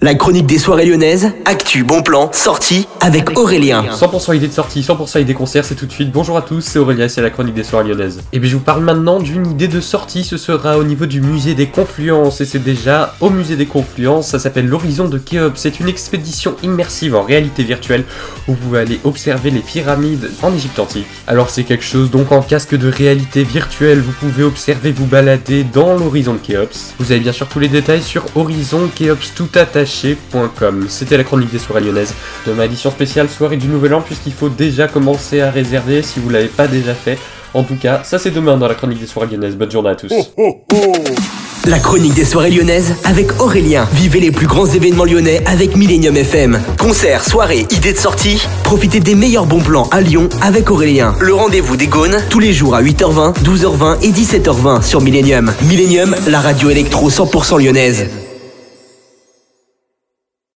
La chronique des soirées lyonnaises, actu, bon plan, sortie avec Aurélien. 100% idée de sortie, 100% idée concert, c'est tout de suite. Bonjour à tous, c'est Aurélien, c'est la chronique des soirées lyonnaises. Et bien je vous parle maintenant d'une idée de sortie, ce sera au niveau du musée des Confluences, et c'est déjà au musée des Confluences, ça s'appelle l'Horizon de Khéops. C'est une expédition immersive en réalité virtuelle où vous pouvez aller observer les pyramides en Égypte antique. Alors c'est quelque chose donc en casque de réalité virtuelle, vous pouvez observer, vous balader dans l'Horizon de Khéops. Vous avez bien sûr tous les détails sur Horizon Khéops tout attaché c'était la chronique des soirées lyonnaises de ma édition spéciale soirée du Nouvel An, puisqu'il faut déjà commencer à réserver si vous l'avez pas déjà fait. En tout cas, ça c'est demain dans la chronique des soirées lyonnaises. Bonne journée à tous. La chronique des soirées lyonnaises avec Aurélien. Vivez les plus grands événements lyonnais avec Millennium FM. Concerts, soirées, idées de sortie. Profitez des meilleurs bons plans à Lyon avec Aurélien. Le rendez-vous des Gaunes tous les jours à 8h20, 12h20 et 17h20 sur Millennium. Millennium, la radio électro 100% lyonnaise.